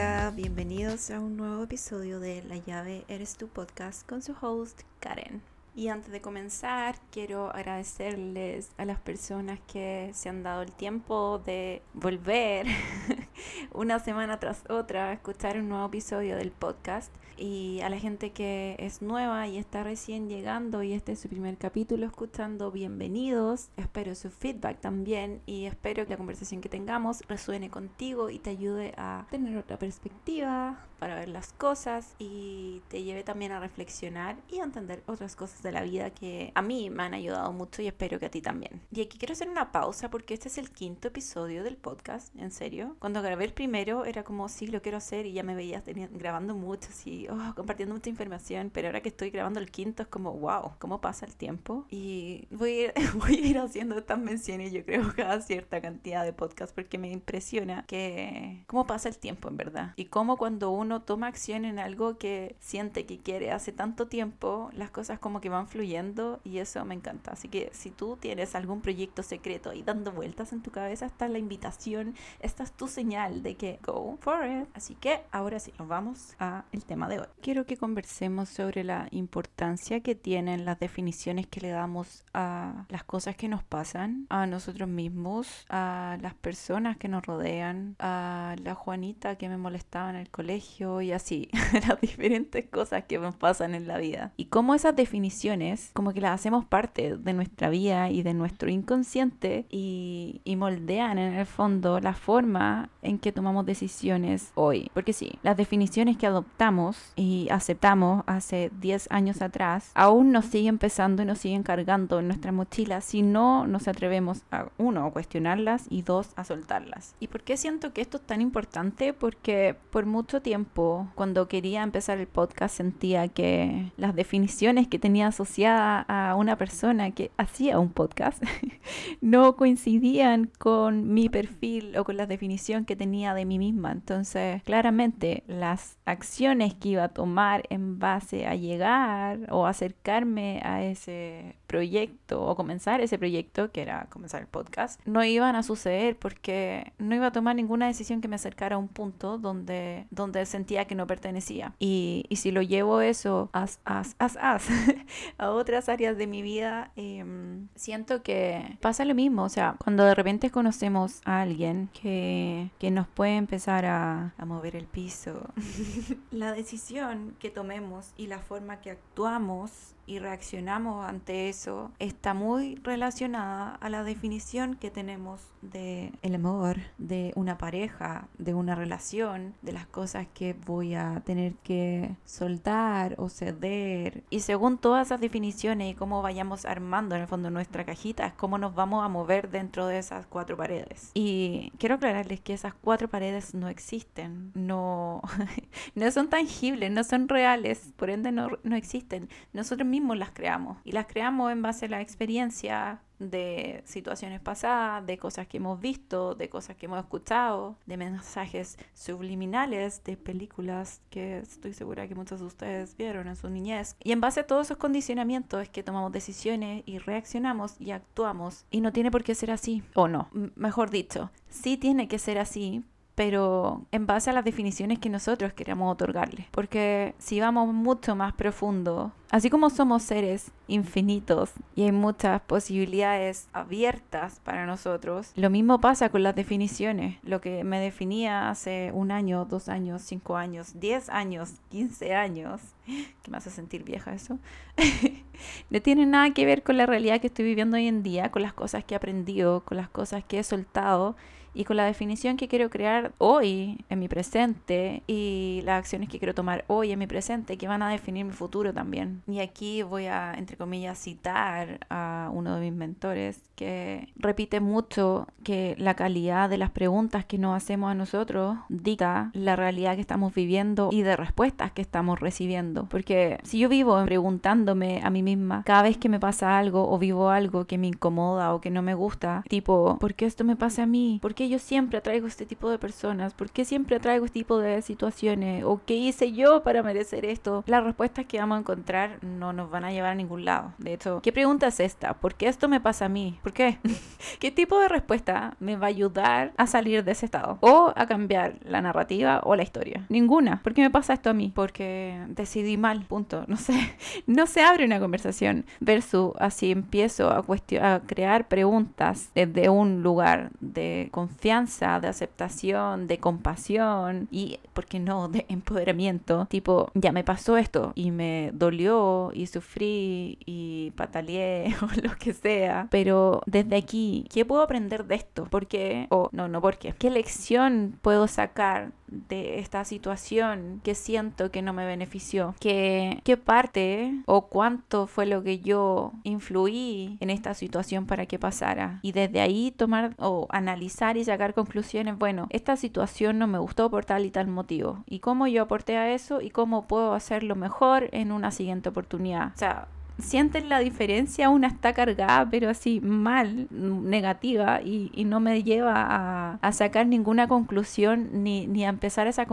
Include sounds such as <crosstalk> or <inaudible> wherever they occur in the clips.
Hola, bienvenidos a un nuevo episodio de La llave eres tu podcast con su host Karen. Y antes de comenzar, quiero agradecerles a las personas que se han dado el tiempo de volver <laughs> <laughs> una semana tras otra escuchar un nuevo episodio del podcast. Y a la gente que es nueva y está recién llegando y este es su primer capítulo escuchando, bienvenidos. Espero su feedback también y espero que la conversación que tengamos resuene contigo y te ayude a tener otra perspectiva para ver las cosas y te lleve también a reflexionar y a entender otras cosas de la vida que a mí me han ayudado mucho y espero que a ti también. Y aquí quiero hacer una pausa porque este es el quinto episodio del podcast, en serio. Cuando grabé el primero era como, sí, lo quiero hacer y ya me veías grabando mucho, así, oh, compartiendo mucha información, pero ahora que estoy grabando el quinto es como, wow, ¿cómo pasa el tiempo? Y voy a ir, <laughs> voy a ir haciendo estas menciones, yo creo, cada cierta cantidad de podcasts porque me impresiona que cómo pasa el tiempo en verdad y cómo cuando uno toma acción en algo que siente que quiere hace tanto tiempo, las cosas como que van fluyendo y eso me encanta. Así que si tú tienes algún proyecto secreto y dando vueltas en tu cabeza, está la invitación, esta es tu señal de que go for it. Así que ahora sí, nos vamos a el tema de hoy. Quiero que conversemos sobre la importancia que tienen las definiciones que le damos a las cosas que nos pasan, a nosotros mismos, a las personas que nos rodean, a la Juanita que me molestaba en el colegio y así, <laughs> las diferentes cosas que nos pasan en la vida. Y cómo esas definiciones como que las hacemos parte de nuestra vida y de nuestro inconsciente y, y moldean en el fondo la forma en que tomamos decisiones hoy. Porque sí, las definiciones que adoptamos y aceptamos hace 10 años atrás aún nos siguen pesando y nos siguen cargando en nuestra mochila si no nos atrevemos a, uno, a cuestionarlas y dos, a soltarlas. ¿Y por qué siento que esto es tan importante? Porque por mucho tiempo, cuando quería empezar el podcast, sentía que las definiciones que tenía asociadas a una persona que hacía un podcast <laughs> no coincidían con mi perfil o con la definición que tenía de mí misma. Entonces, claramente las acciones que iba a tomar en base a llegar o acercarme a ese proyecto o comenzar ese proyecto, que era comenzar el podcast, no iban a suceder porque no iba a tomar ninguna decisión que me acercara a un punto donde, donde sentía que no pertenecía. Y, y si lo llevo eso as, as, as, as, <laughs> a otras áreas de mi vida, em, siento que pasa lo mismo. O sea, cuando de repente conocemos a alguien que, que nos puede empezar a, a mover el piso, <laughs> la decisión que tomemos y la forma que actuamos y reaccionamos ante eso está muy relacionada a la definición que tenemos de el amor, de una pareja, de una relación, de las cosas que voy a tener que soltar o ceder. Y según todas esas definiciones y cómo vayamos armando en el fondo nuestra cajita, es cómo nos vamos a mover dentro de esas cuatro paredes. Y quiero aclararles que esas cuatro paredes no existen, no, <laughs> no son tangibles, no son reales, por ende no, no existen. Nosotros mismos las creamos y las creamos en base a la experiencia de situaciones pasadas, de cosas que hemos visto, de cosas que hemos escuchado, de mensajes subliminales, de películas que estoy segura que muchos de ustedes vieron en su niñez. Y en base a todos esos condicionamientos es que tomamos decisiones y reaccionamos y actuamos. Y no tiene por qué ser así, o no, mejor dicho, sí tiene que ser así, pero en base a las definiciones que nosotros queremos otorgarle. Porque si vamos mucho más profundo, así como somos seres infinitos y hay muchas posibilidades abiertas para nosotros, lo mismo pasa con las definiciones. Lo que me definía hace un año, dos años, cinco años, diez años, quince años, <laughs> que me hace sentir vieja eso, <laughs> no tiene nada que ver con la realidad que estoy viviendo hoy en día, con las cosas que he aprendido, con las cosas que he soltado y con la definición que quiero crear hoy en mi presente y las acciones que quiero tomar hoy en mi presente que van a definir mi futuro también. Y aquí voy a, entre comillas, citar a uno de mis mentores que repite mucho que la calidad de las preguntas que nos hacemos a nosotros dicta la realidad que estamos viviendo y de respuestas que estamos recibiendo. Porque si yo vivo preguntándome a mí misma cada vez que me pasa algo o vivo algo que me incomoda o que no me gusta, tipo, ¿por qué esto me pasa a mí? ¿Por qué yo siempre atraigo este tipo de personas? ¿Por qué siempre atraigo este tipo de situaciones? ¿O qué hice yo para merecer esto? Las respuestas que vamos a encontrar no nos van a llevar a ningún lado. De hecho, ¿qué pregunta es esta? ¿Por qué esto me pasa a mí? ¿Por qué? <laughs> ¿Qué tipo de respuesta me va a ayudar a salir de ese estado? O a cambiar la narrativa o la historia. Ninguna. ¿Por qué me pasa esto a mí? Porque decidí mal, punto. <laughs> No sé. No se abre una conversación versus así empiezo a, a crear preguntas desde un lugar de confianza, de aceptación, de compasión y, ¿por qué no?, de empoderamiento. Tipo, ya me pasó esto y me dolió y sufrí y pataleé <laughs> o lo que sea. Pero desde aquí, ¿qué puedo aprender de esto? ¿Por qué? O no, no, ¿por qué? ¿Qué lección puedo sacar de esta situación que siento que no me benefició? ¿Qué, ¿Qué parte o cuánto fue lo que yo influí en esta situación para que pasara? Y desde ahí tomar o analizar y sacar conclusiones, bueno, esta situación no me gustó por tal y tal motivo. ¿Y cómo yo aporté a eso y cómo puedo hacerlo mejor en una siguiente oportunidad? O sea, sienten la diferencia, una está cargada, pero así mal, negativa, y, no me lleva a, sacar ninguna conclusión ni, ni a empezar esa,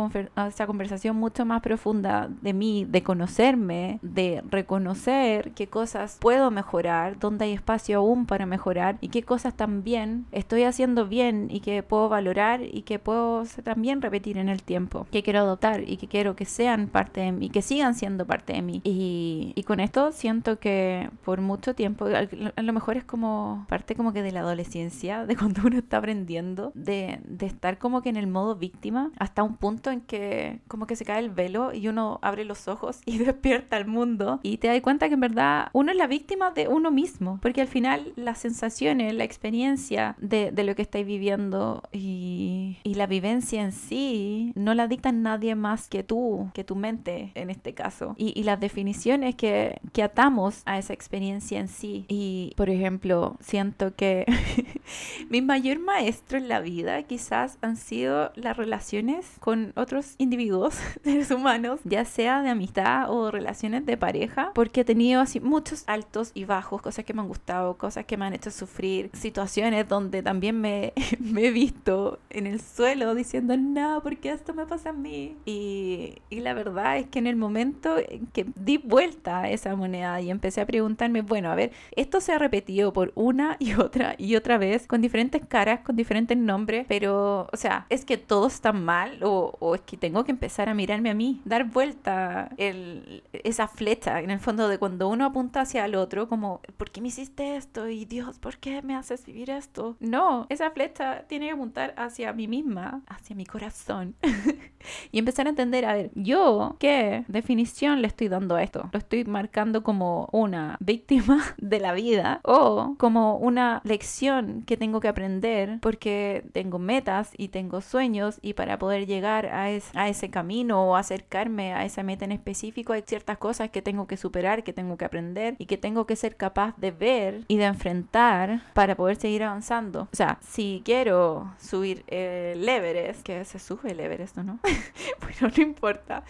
esa conversación mucho más profunda de mí, de conocerme, de reconocer qué cosas puedo mejorar, dónde hay espacio aún para mejorar y qué cosas también estoy haciendo bien y que puedo valorar y que puedo también repetir en el tiempo, que quiero adoptar y que quiero que sean parte de mí, que sigan siendo parte de mí. Y, y con esto siento que por mucho tiempo, a lo mejor es como parte como que de la adolescencia, de cuando uno está aprendiendo, de, de estar como que en el modo víctima, hasta un punto en que como que se cae el velo y uno abre los ojos y <laughs> despierta al mundo y te das cuenta que en verdad uno es la víctima de uno mismo, porque al final las sensaciones, la experiencia de, de lo que estáis viviendo y, y la vivencia en sí no la dicta nadie más que tú, que tu mente en este caso. Y, y las definiciones que, que atamos a esa experiencia en sí. Y, por ejemplo, siento que <laughs> mi mayor maestro en la vida quizás han sido las relaciones con otros individuos, <laughs> seres humanos, ya sea de amistad o relaciones de pareja, porque he tenido así muchos altos y bajos, cosas que me han gustado, cosas que me han hecho sufrir, situaciones donde también me, <laughs> me he visto en el suelo diciendo, no, porque esto me pasa a mí? Y, y la verdad es que en el momento en que di vuelta a esa moneda y empecé a preguntarme, bueno, a ver, esto se ha repetido por una y otra y otra vez, con diferentes caras, con diferentes nombres, pero, o sea, es que todo está mal o, o es que tengo que empezar a mirarme a mí, dar vuelta el, esa flecha, en el fondo de cuando uno apunta hacia el otro, como, ¿por qué me hiciste esto? Y Dios, ¿por qué me haces vivir esto? No, esa flecha tiene que apuntar hacia mí misma, hacia mi corazón. <laughs> y empezar a entender, a ver, yo, ¿qué definición le estoy dando a esto? Lo estoy marcando como una víctima <laughs> de la vida o como una lección que tengo que aprender porque tengo metas y tengo sueños y para poder llegar a, a ese camino o acercarme a esa meta en específico hay ciertas cosas que tengo que superar, que tengo que aprender y que tengo que ser capaz de ver y de enfrentar para poder seguir avanzando. O sea, si quiero subir el Everest, que se sube el Everest, ¿no? <laughs> bueno, no importa.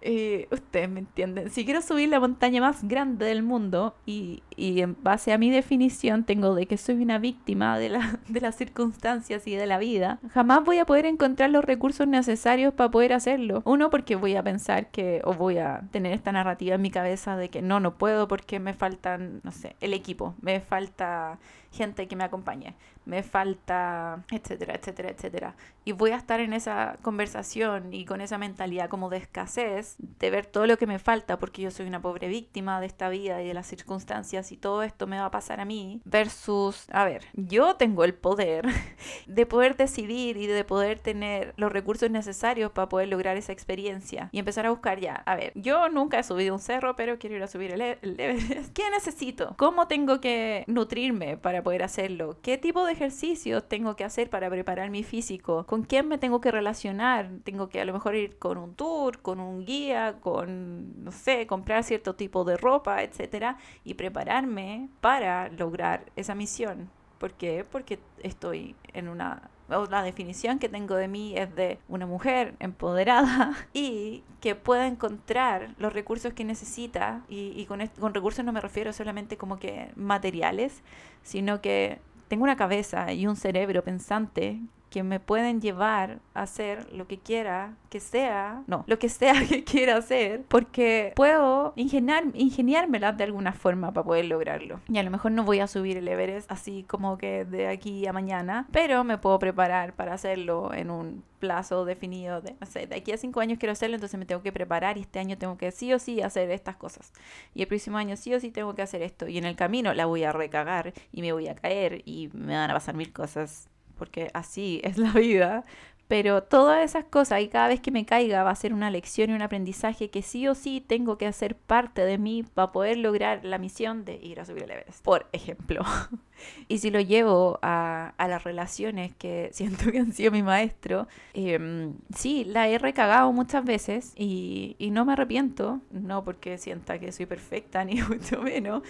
Eh, ustedes me entienden. Si quiero subir la montaña más grande del mundo y, y, en base a mi definición tengo de que soy una víctima de, <laughs> de las circunstancias y de la vida, jamás voy a poder encontrar los recursos necesarios para poder hacerlo. Uno, porque voy a pensar que, o voy a tener esta narrativa en mi cabeza de que no, no puedo porque me faltan, no sé, el equipo, me falta gente que me acompañe, me falta, etcétera, etcétera, etcétera. Y voy a estar en esa conversación y con esa mentalidad como de escasez, de ver todo lo que me falta porque yo soy una pobre víctima de esta vida y de las circunstancias y todo esto me va a pasar a mí, versus, a ver, yo tengo el poder <laughs> de poder decidir y de poder tener los recursos necesarios para poder lograr esa experiencia y empezar a buscar ya, a ver, yo nunca he subido un cerro, pero quiero ir a subir el, e-, el Everest. ¿Qué necesito? ¿Cómo tengo que nutrirme para poder hacerlo? ¿Qué tipo de ejercicios tengo que hacer para preparar mi físico? ¿Con quién me tengo que relacionar? Tengo que a lo mejor ir con un tour, con un guía, con, no sé, comprar cierto tipo de ropa, etcétera, y prepararme para lograr esa misión. ¿Por qué? Porque estoy en una la definición que tengo de mí es de una mujer empoderada <laughs> y que pueda encontrar los recursos que necesita y, con, con recursos no me refiero solamente como que materiales, sino que tengo una cabeza y un cerebro pensante que me pueden llevar a hacer lo que quiera que sea, no, lo que sea <laughs> que quiera hacer, porque puedo ingeniar, ingeniármela de alguna forma para poder lograrlo. Y a lo mejor no voy a subir el Everest así como que de aquí a mañana, pero me puedo preparar para hacerlo en un plazo definido de, no sé, de aquí a cinco años quiero hacerlo, entonces me tengo que preparar y este año tengo que sí o sí hacer estas cosas. Y el próximo año sí o sí tengo que hacer esto. Y en el camino la voy a recagar y me voy a caer y me van a pasar mil cosas porque así <laughs> es la vida. Pero todas esas cosas y cada vez que me caiga va a ser una lección y un aprendizaje que sí o sí tengo que hacer parte de mí para poder lograr la misión de ir a subir el Everest, por ejemplo. <laughs> y si lo llevo a, las relaciones que <laughs> siento que han sido mi maestro, eh, sí, la he recagado muchas veces y, y no me arrepiento, no porque sienta que soy perfecta ni mucho menos,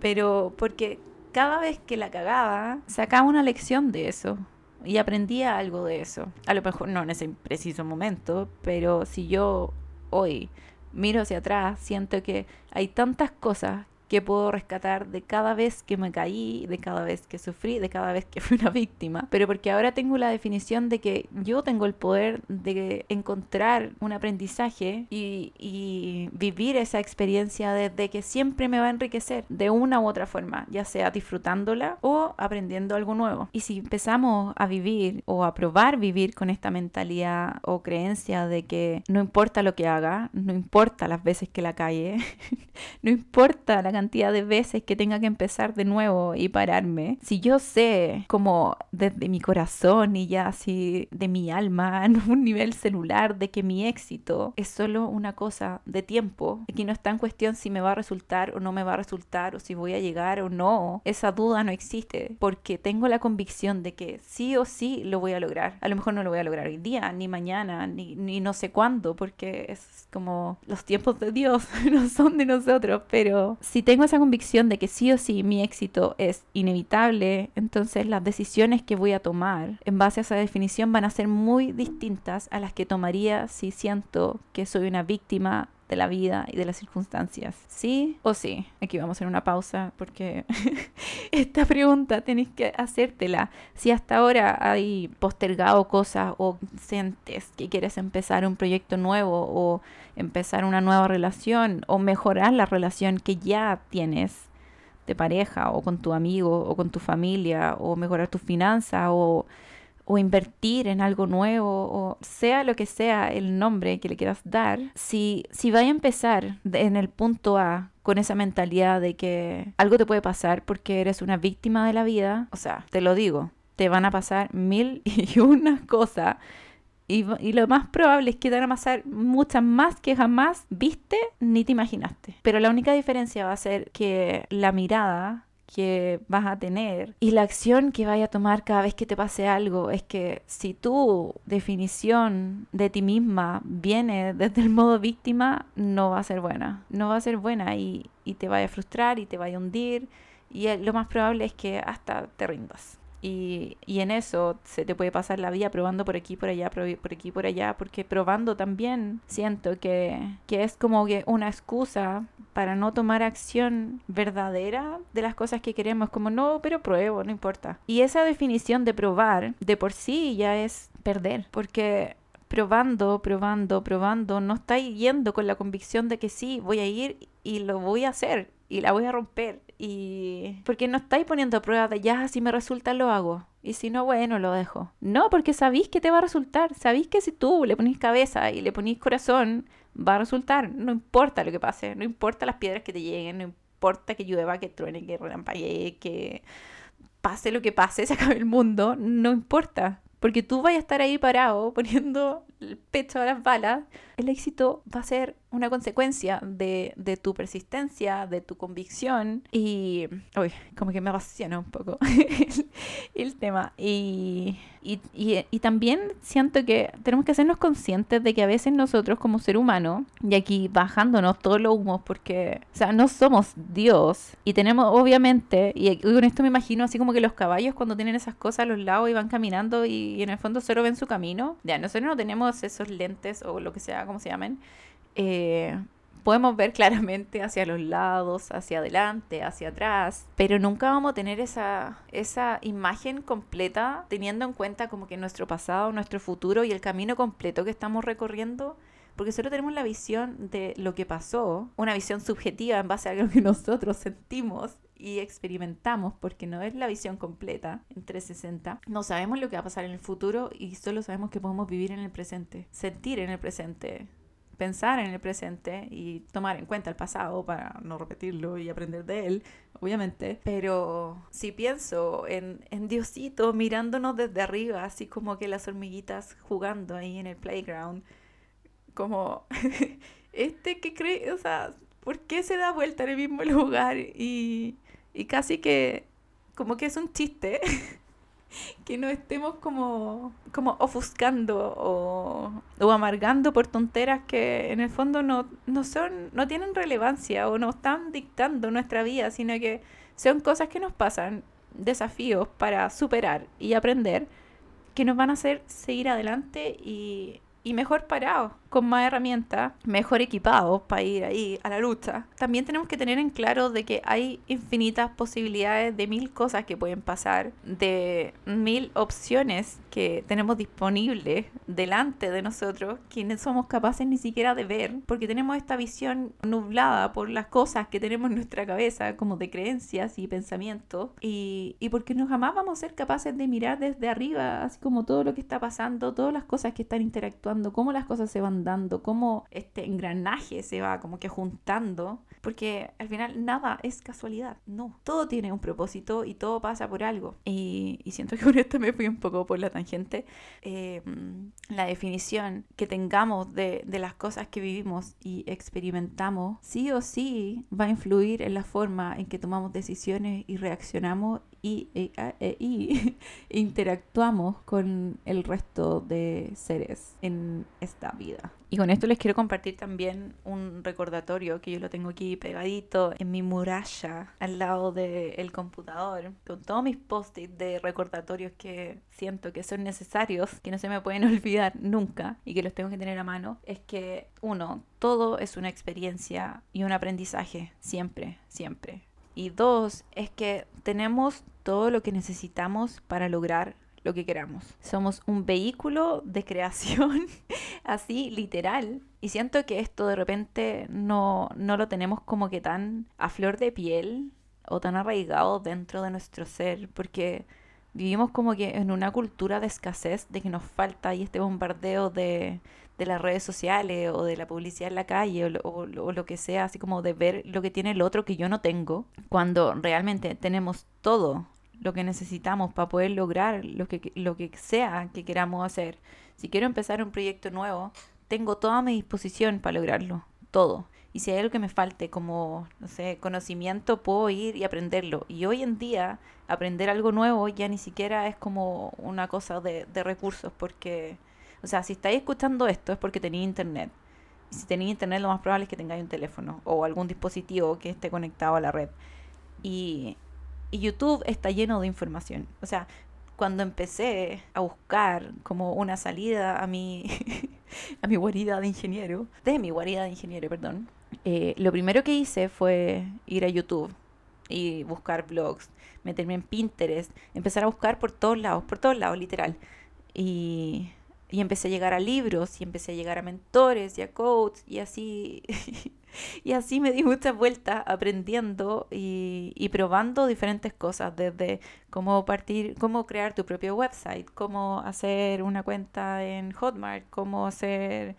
pero porque cada vez que la cagaba, sacaba una lección de eso y aprendía algo de eso. A lo mejor no en ese preciso momento, pero si yo hoy miro hacia atrás, siento que hay tantas cosas que puedo rescatar de cada vez que me caí, de cada vez que sufrí, de cada vez que fui una víctima, pero porque ahora tengo la definición de que yo tengo el poder de encontrar un aprendizaje y, y vivir esa experiencia desde que siempre me va a enriquecer de una u otra forma, ya sea disfrutándola o aprendiendo algo nuevo. Y si empezamos a vivir o a probar vivir con esta mentalidad o creencia de que no importa lo que haga, no importa las veces que la calle, <laughs> no importa la cantidad cantidad de veces que tenga que empezar de nuevo y pararme, si yo sé como desde mi corazón y ya así de mi alma, <laughs> en un nivel celular, de que mi éxito es solo una cosa de tiempo, aquí no está en cuestión si me va a resultar o no me va a resultar, o si voy a llegar o no, esa duda no existe, porque tengo la convicción de que sí o sí lo voy a lograr. A lo mejor no lo voy a lograr hoy día, ni mañana, ni, ni no sé cuándo, porque es como los tiempos de Dios <laughs> no son de nosotros, pero si te tengo esa convicción de que sí o sí mi éxito es inevitable, entonces las decisiones que voy a tomar en base a esa definición van a ser muy distintas a las que tomaría si siento que soy una víctima de la vida y de las circunstancias. ¿Sí o sí? Aquí vamos a hacer una pausa porque <laughs> esta pregunta tenéis que hacértela. Si hasta ahora hay postergado cosas o sientes que quieres empezar un proyecto nuevo o empezar una nueva relación o mejorar la relación que ya tienes de pareja o con tu amigo o con tu familia o mejorar tu finanzas o o invertir en algo nuevo o sea lo que sea el nombre que le quieras dar, si, si vaya a empezar en el punto A con esa mentalidad de que algo te puede pasar porque eres una víctima de la vida, o sea, te lo digo, te van a pasar mil <laughs> y una cosas y, y, lo más probable es que te van a pasar muchas más que jamás viste ni te imaginaste. Pero la única diferencia va a ser que la mirada que vas a tener y la acción que vaya a tomar cada vez que te pase algo es que si tu definición de ti misma viene desde el modo víctima, no va a ser buena. No va a ser buena y, y te vaya a frustrar y te vaya a hundir y lo más probable es que hasta te rindas. Y, y, en eso se te puede pasar la vida probando por aquí, por allá, por, aquí, por allá, porque probando también siento que, que es como una excusa para no tomar acción verdadera de las cosas que queremos, como no, pero pruebo, no importa. Y esa definición de probar de por sí ya es perder, porque probando, probando, probando, no está yendo con la convicción de que sí, voy a ir y lo voy a hacer y la voy a romper. Y porque no estáis poniendo pruebas de ya, si me resulta, lo hago. Y si no, bueno, lo dejo. No, porque sabéis que te va a resultar. Sabéis que si tú le ponís cabeza y le ponís corazón, va a resultar. No importa lo que pase. No importa las piedras que te lleguen. No importa que llueva, que truene, que relampaguee, que pase lo que pase, <laughs> se acabe el mundo. No importa. Porque tú vas a estar ahí parado poniendo el pecho a las balas. El éxito va a ser una consecuencia de, de, tu persistencia, de tu convicción y, uy, como que me apasiona un poco <laughs> el, el tema. Y, y, y, y, también siento que tenemos que hacernos conscientes de que a veces nosotros como ser humano, y aquí bajándonos todos los humos, porque, o sea, no somos Dios y tenemos obviamente, y con esto me imagino así como que los caballos cuando tienen esas cosas a los lados y van caminando y, y en el fondo solo ven su camino, ya nosotros no tenemos esos lentes o lo que sea, como se llamen eh, podemos ver claramente hacia los lados, hacia adelante, hacia atrás, pero nunca vamos a tener esa, esa imagen completa teniendo en cuenta como que nuestro pasado, nuestro futuro y el camino completo que estamos recorriendo porque solo tenemos la visión de lo que pasó, una visión subjetiva en base a lo que <laughs> nosotros sentimos y experimentamos, porque no es la visión completa en 360. No sabemos lo que va a pasar en el futuro y solo sabemos que podemos vivir en el presente, sentir en el presente, pensar en el presente y tomar en cuenta el pasado para no repetirlo y aprender de él, obviamente. Pero si pienso en, en Diosito mirándonos desde arriba, así como que las hormiguitas jugando ahí en el playground, como <laughs> este que cree, o sea, ¿por qué se da vuelta en el mismo lugar? Y, y casi que, como que es un chiste. <laughs> que no estemos como, como ofuscando o, amargando por tonteras que en el fondo no, no son, no tienen relevancia o no están dictando nuestra vida, sino que son cosas que nos pasan, desafíos para superar y aprender, que nos van a hacer seguir adelante y, y mejor parados con más herramientas, mejor equipados para ir ahí a la lucha. También tenemos que tener en claro de que hay infinitas posibilidades de mil cosas que pueden pasar, de mil opciones que tenemos disponibles delante de nosotros, quienes somos capaces ni siquiera de ver, porque tenemos esta visión nublada por las cosas que tenemos en nuestra cabeza, como de creencias y pensamientos, y, y porque no jamás vamos a ser capaces de mirar desde arriba, así como todo lo que está pasando, todas las cosas que están interactuando, cómo las cosas se van dando, cómo este engranaje se va como que juntando, porque al final nada es casualidad, no, todo tiene un propósito y todo pasa por algo. Y, siento que <laughs> con esto me fui un poco por la tangente. Em, la definición que tengamos de, de las cosas que vivimos y experimentamos, sí o sí va a influir en la forma en que tomamos decisiones y reaccionamos y, e, e, <laughs> interactuamos con el resto de seres en esta vida. Y con esto les quiero compartir también un recordatorio que yo lo tengo aquí pegadito en mi muralla al lado del computador, con todos mis post-its de recordatorios que siento que son necesarios, que no se me pueden <laughs> olvidar nunca y que los tengo que tener a mano. Es que, uno, todo es una experiencia y un aprendizaje, siempre, siempre. Y dos, es que tenemos todo lo que necesitamos para lograr lo que queramos. Somos un vehículo de <laughs> creación, así literal. Y siento que esto de repente no, no lo tenemos como que tan a flor de piel o tan arraigado dentro de nuestro ser, porque vivimos como que en una cultura de escasez, de que nos falta y este bombardeo de, de las redes sociales o de la publicidad en la calle o, o, lo que sea, así como de ver lo que tiene el otro que yo no tengo, cuando realmente tenemos todo lo que necesitamos para poder lograr lo que, lo que sea que queramos hacer. Si quiero empezar un proyecto nuevo, tengo toda mi disposición para lograrlo, todo. Y si hay algo que me falte como, no sé, conocimiento, puedo ir y aprenderlo. Y hoy en día, aprender algo nuevo ya ni siquiera es como una cosa de, de recursos, porque, o sea, si estáis escuchando esto es porque tenéis internet. Y si tenéis internet, lo más probable es que tengáis un teléfono o algún dispositivo que esté conectado a la red. Y YouTube está lleno de información. O sea, cuando empecé a buscar como una salida a mi, <laughs> a mi guarida de ingeniero, de mi guarida de ingeniero, perdón, eh, lo primero que hice fue ir a YouTube y buscar blogs, meterme en Pinterest, empezar a buscar por todos lados, por todos lados, literal. Y, y empecé a llegar a libros y empecé a llegar a mentores y a coaches y así <laughs> Y así me di muchas vueltas aprendiendo y, y, probando diferentes cosas, desde cómo partir, cómo crear tu propio website, cómo hacer una cuenta en Hotmart, cómo hacer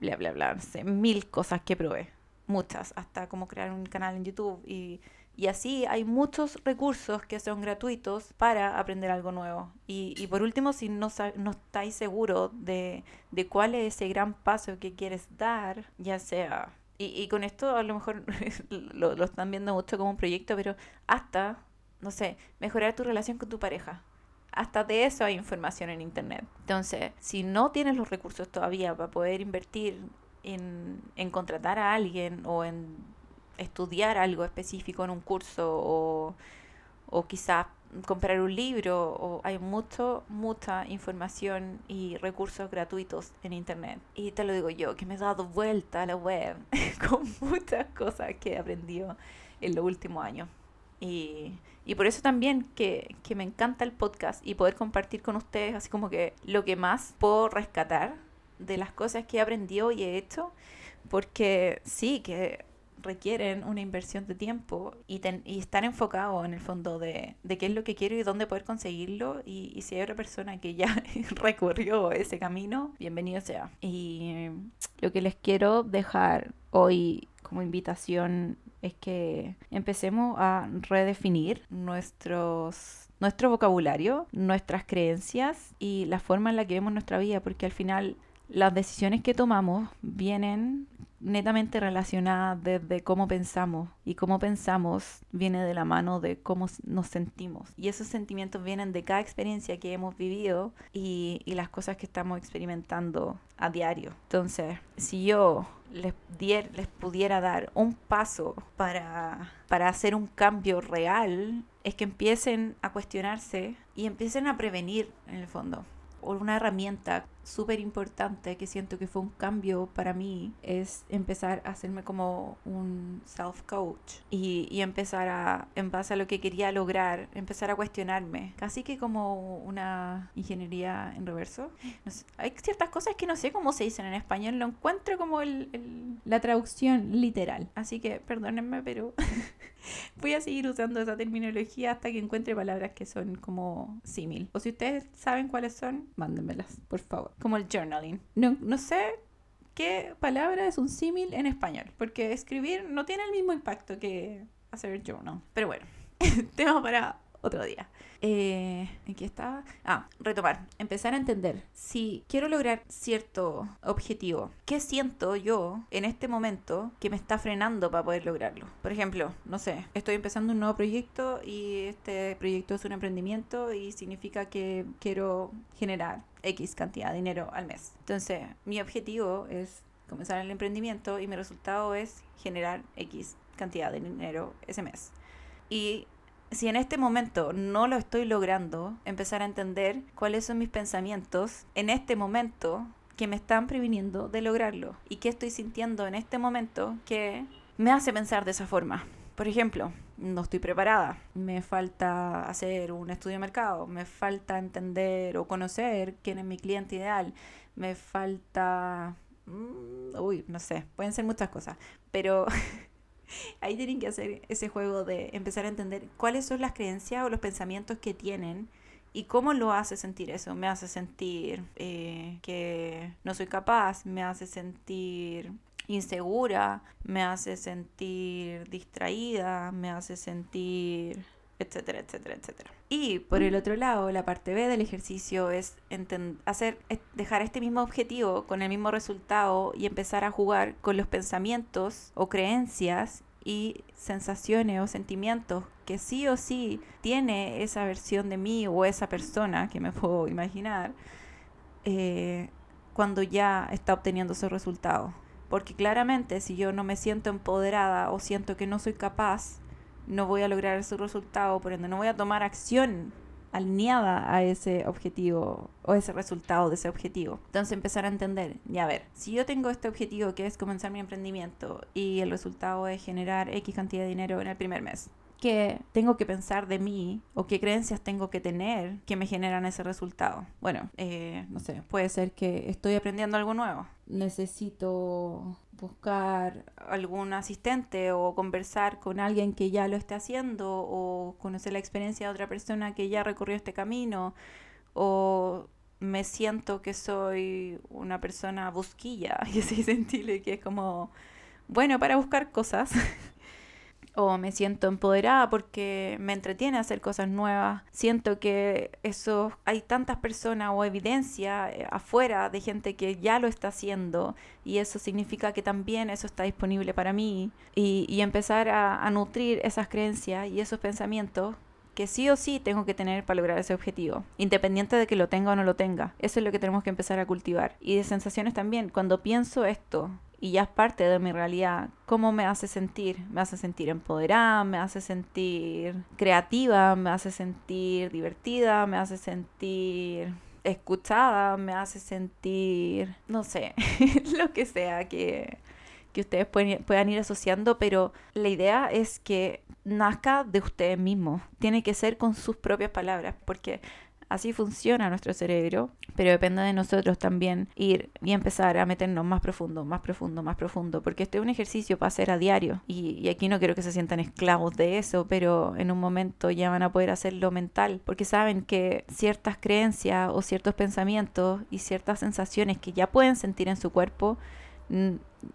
bla bla bla, mil cosas que probé, muchas, hasta cómo crear un canal en YouTube y, y así hay muchos recursos que son gratuitos para aprender algo nuevo. Y, y por último, si no, no estáis seguros de, de cuál es ese gran paso que quieres dar, ya sea y, y con esto a lo mejor <laughs> lo, lo están viendo mucho como un proyecto, pero hasta, no sé, mejorar tu relación con tu pareja. Hasta de eso hay información en Internet. Entonces, si no tienes los recursos todavía para poder invertir en, en contratar a alguien o en estudiar algo específico en un curso o, o quizás comprar un libro o hay mucho, mucha información y recursos gratuitos en internet. Y te lo digo yo, que me he dado vuelta a la web <laughs> con muchas cosas que he aprendido en los últimos años. Y, y por eso también que, que me encanta el podcast y poder compartir con ustedes así como que lo que más puedo rescatar de las cosas que he aprendido y he hecho, porque sí, que requieren una inversión de tiempo y, y estar enfocado en el fondo de, de, qué es lo que quiero y dónde poder conseguirlo. Y, y si hay otra persona que ya <laughs> recorrió ese camino, bienvenido sea. Y lo que les quiero dejar hoy como invitación es que empecemos a redefinir nuestros nuestro vocabulario, nuestras creencias y la forma en la que vemos nuestra vida, porque al final las decisiones que tomamos vienen netamente relacionadas desde cómo pensamos y cómo pensamos viene de la mano de cómo nos sentimos. Y esos sentimientos vienen de cada experiencia que hemos vivido y, y las cosas que estamos experimentando a diario. Entonces si yo les, dier, les pudiera dar un paso para, para hacer un cambio real es que empiecen a cuestionarse y empiecen a prevenir en el fondo una herramienta súper importante que siento que fue un cambio para mí es empezar a hacerme como un self-coach y, y, empezar a, en base a lo que quería lograr, empezar a cuestionarme, casi que como una ingeniería en reverso. No sé, hay ciertas cosas que no sé cómo se dicen en español, lo encuentro como el, el, la traducción literal, así que perdónenme, pero <laughs> voy a seguir usando esa terminología hasta que encuentre palabras que son como símil. O si ustedes saben cuáles son, mándenmelas, por favor como el journaling. No, no sé qué palabra es un símil en español, porque escribir no tiene el mismo impacto que hacer journal. Pero bueno, <laughs> tema para otro día. Eh, ¿En qué estaba? Ah, retomar. Empezar a entender. Si quiero lograr cierto objetivo, ¿qué siento yo en este momento que me está frenando para poder lograrlo? Por ejemplo, no sé, estoy empezando un nuevo proyecto y este proyecto es un emprendimiento y significa que quiero generar X cantidad de dinero al mes. Entonces, mi objetivo es comenzar el emprendimiento y mi resultado es generar X cantidad de dinero ese mes. Y si en este momento no lo estoy logrando, empezar a entender cuáles son mis pensamientos en este momento que me están previniendo de lograrlo y qué estoy sintiendo en este momento que me hace pensar de esa forma. Por ejemplo, no estoy preparada, me falta hacer un estudio de mercado, me falta entender o conocer quién es mi cliente ideal, me falta... Mm, uy, no sé, pueden ser muchas cosas, pero <laughs> <laughs> Ahí tienen que hacer ese juego de empezar a entender cuáles son las creencias o los pensamientos que tienen y cómo lo hace sentir eso. Me hace sentir eh, que no soy capaz, me hace sentir insegura, me hace sentir distraída, me hace sentir etcétera, etcétera, etcétera. Y por el otro lado, la parte B del ejercicio es hacer, dejar este mismo objetivo con el mismo resultado y empezar a jugar con los pensamientos o creencias y sensaciones o sentimientos que sí o sí tiene esa versión de mí o esa persona que me <laughs> puedo imaginar eh, cuando ya está obteniendo esos resultados. Porque claramente si yo no me siento empoderada o siento que no soy capaz, no voy a lograr ese resultado, por ende no voy a tomar acción alineada a ese objetivo o ese resultado de ese objetivo. Entonces empezar a entender, y a ver, si yo tengo este objetivo que es comenzar mi emprendimiento y el resultado es generar X cantidad de dinero en el primer mes, ¿qué tengo que pensar de mí o qué creencias tengo que tener que me generan ese resultado? Bueno, eh, no sé, puede ser que estoy aprendiendo algo nuevo. Necesito buscar algún asistente o conversar con alguien que ya lo esté haciendo o conocer la experiencia de otra persona que ya recorrió este camino o me siento que soy una persona busquilla y así sentirle que es como bueno para buscar cosas <laughs> o me siento empoderada porque me entretiene hacer cosas nuevas. Siento que eso hay tantas personas o evidencia eh, afuera de gente que ya lo está haciendo y eso significa que también eso está disponible para mí y, y empezar a, a nutrir esas creencias y esos pensamientos que sí o sí tengo que tener para lograr ese objetivo, independiente de que lo tenga o no lo tenga. Eso es lo que tenemos que empezar a cultivar. Y de sensaciones también, cuando pienso esto, y ya es parte de mi realidad. ¿Cómo me hace sentir? Me hace sentir empoderada, me hace sentir creativa, me hace sentir divertida, me hace sentir escuchada, me hace sentir, no sé, <laughs> lo que sea que, que ustedes pueden, puedan ir asociando, pero la idea es que nazca de ustedes mismos, tiene que ser con sus propias palabras, porque Así funciona nuestro cerebro, pero depende de nosotros también ir y empezar a meternos más profundo, más profundo, más profundo, porque este es un ejercicio para hacer a diario. Y, aquí no quiero que se sientan esclavos de eso, pero en un momento ya van a poder hacerlo mental, porque saben que ciertas creencias o ciertos pensamientos y ciertas sensaciones que ya pueden sentir en su cuerpo,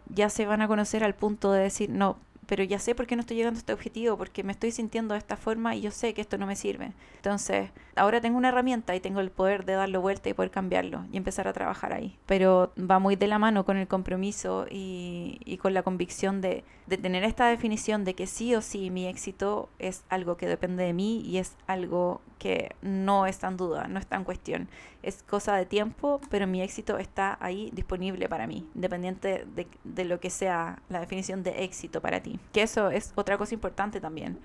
ya se van a conocer al punto de decir, no, pero ya sé por qué no estoy llegando a este objetivo, porque me estoy sintiendo de esta forma y yo sé que esto no me sirve. Entonces, ahora tengo una herramienta y tengo el poder de darlo vuelta y poder cambiarlo y empezar a trabajar ahí. Pero va muy de la mano con el compromiso y, con la convicción de, de tener esta definición de que sí o sí mi éxito es algo que depende de mí y es algo que no está en duda, no está en cuestión. Es cosa de tiempo, pero mi éxito está ahí disponible para mí, independiente de, de, lo que sea la definición de éxito para ti. Que eso es otra cosa importante también.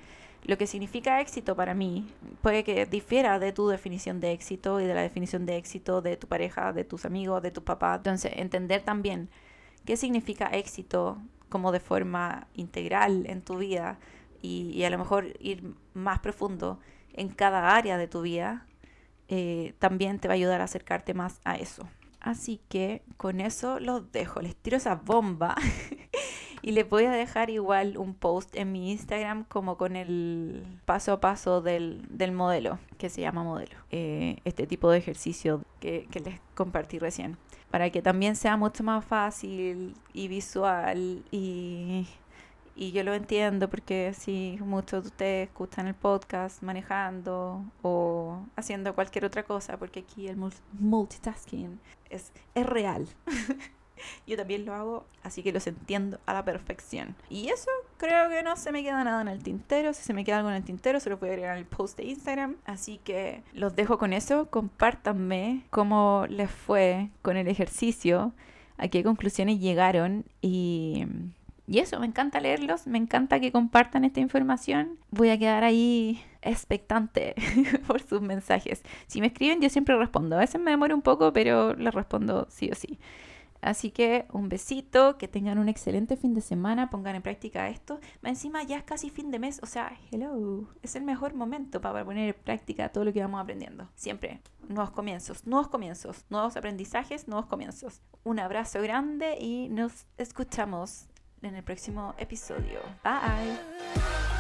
Lo que significa éxito para mí puede que difiera de tu definición de éxito y de la definición de éxito de tu pareja, de tus amigos, de tu papá. Entonces, entender también qué significa éxito como de forma integral en tu vida y, y a lo mejor ir más profundo en cada área de tu vida, eh, también te va a ayudar a acercarte más a eso. Así que con eso los dejo, les tiro esa bomba <laughs> y les voy a dejar igual un post en mi Instagram como con el paso a paso del, modelo, que se llama modelo, eh, este tipo de ejercicio que, que les compartí recién, para que también sea mucho más fácil y visual y y yo lo entiendo porque si muchos de ustedes escuchan el podcast manejando o haciendo cualquier otra cosa, porque aquí el multitasking es, es real. <laughs> <laughs> yo también lo hago, así que los entiendo a la perfección. Y eso creo que no se me queda nada en el tintero. Si se me queda algo en el tintero, se lo voy a agregar en el post de Instagram. Así que los dejo con eso. Compártanme cómo les fue con el ejercicio, a qué conclusiones llegaron y y eso, me encanta leerlos, me encanta que compartan esta información. Voy a quedar ahí expectante <laughs> por sus mensajes. Si me escriben, yo siempre respondo. A veces me demoro un poco, pero les respondo sí o sí. Así que un besito, que tengan un excelente fin de semana, pongan en práctica esto. Encima ya es casi fin de mes, o sea, hello, es el mejor momento para poner en práctica todo lo que vamos aprendiendo. Siempre, nuevos comienzos, nuevos comienzos, nuevos aprendizajes, nuevos comienzos. Un abrazo grande y nos escuchamos en el próximo episodio. Bye.